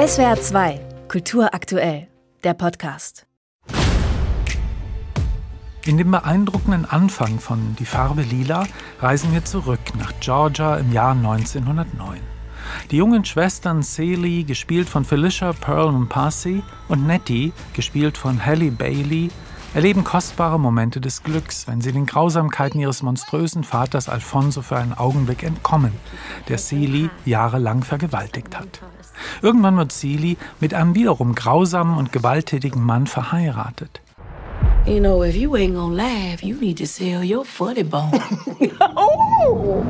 SWR 2, Kultur aktuell, der Podcast. In dem beeindruckenden Anfang von Die Farbe Lila reisen wir zurück nach Georgia im Jahr 1909. Die jungen Schwestern Celie, gespielt von Felicia Pearl Mpasi, und Nettie, gespielt von Halle Bailey, erleben kostbare Momente des Glücks, wenn sie den Grausamkeiten ihres monströsen Vaters Alfonso für einen Augenblick entkommen, der Celie jahrelang vergewaltigt hat. Irgendwann wird Celie mit einem wiederum grausamen und gewalttätigen Mann verheiratet. You know, if you ain't gonna laugh, you need to sell your funny bone.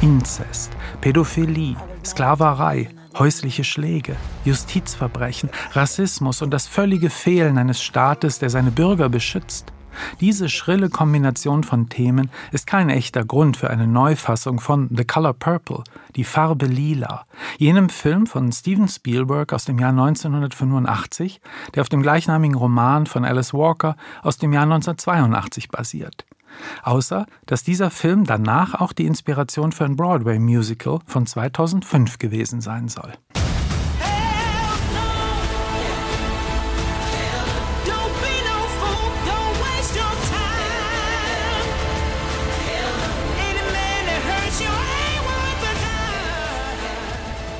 Inzest, Pädophilie, Sklaverei, häusliche Schläge, Justizverbrechen, Rassismus und das völlige Fehlen eines Staates, der seine Bürger beschützt. Diese schrille Kombination von Themen ist kein echter Grund für eine Neufassung von The Color Purple, die Farbe Lila, jenem Film von Steven Spielberg aus dem Jahr 1985, der auf dem gleichnamigen Roman von Alice Walker aus dem Jahr 1982 basiert. Außer, dass dieser Film danach auch die Inspiration für ein Broadway-Musical von 2005 gewesen sein soll.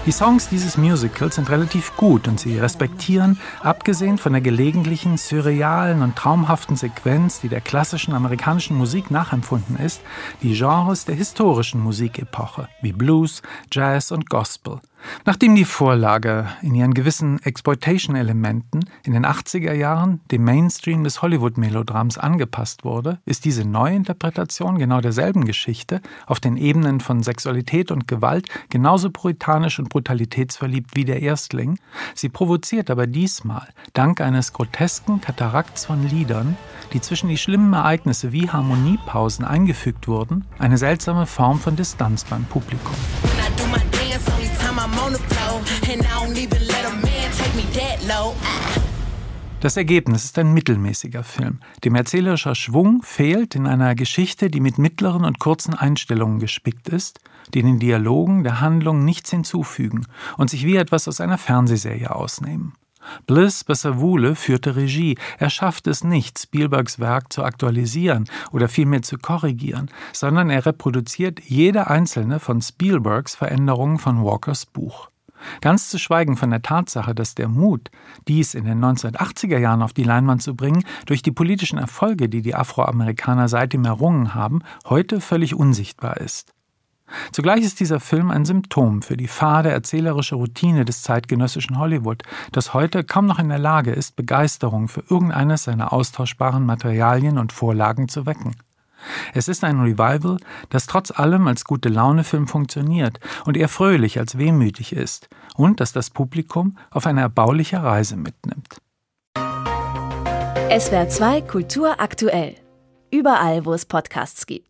Die Songs dieses Musicals sind relativ gut und sie respektieren, abgesehen von der gelegentlichen surrealen und traumhaften Sequenz, die der klassischen amerikanischen Musik nachempfunden ist, die Genres der historischen Musikepoche wie Blues, Jazz und Gospel. Nachdem die Vorlage in ihren gewissen Exploitation-Elementen in den 80er Jahren dem Mainstream des Hollywood-Melodrams angepasst wurde, ist diese Neuinterpretation genau derselben Geschichte auf den Ebenen von Sexualität und Gewalt genauso puritanisch und brutalitätsverliebt wie der Erstling. Sie provoziert aber diesmal, dank eines grotesken Katarakts von Liedern, die zwischen die schlimmen Ereignisse wie Harmoniepausen eingefügt wurden, eine seltsame Form von Distanz beim Publikum. Das Ergebnis ist ein mittelmäßiger Film. Dem erzählerischer Schwung fehlt in einer Geschichte, die mit mittleren und kurzen Einstellungen gespickt ist, die den Dialogen der Handlung nichts hinzufügen und sich wie etwas aus einer Fernsehserie ausnehmen. Bliss Bessavule führte Regie. Er schafft es nicht, Spielbergs Werk zu aktualisieren oder vielmehr zu korrigieren, sondern er reproduziert jede einzelne von Spielbergs Veränderungen von Walkers Buch. Ganz zu schweigen von der Tatsache, dass der Mut, dies in den 1980er Jahren auf die Leinwand zu bringen, durch die politischen Erfolge, die die Afroamerikaner seitdem errungen haben, heute völlig unsichtbar ist. Zugleich ist dieser Film ein Symptom für die fade erzählerische Routine des zeitgenössischen Hollywood, das heute kaum noch in der Lage ist, Begeisterung für irgendeines seiner austauschbaren Materialien und Vorlagen zu wecken. Es ist ein Revival, das trotz allem als gute Laune-Film funktioniert und eher fröhlich als wehmütig ist und das das Publikum auf eine erbauliche Reise mitnimmt. SWR 2 Kultur aktuell. Überall, wo es Podcasts gibt.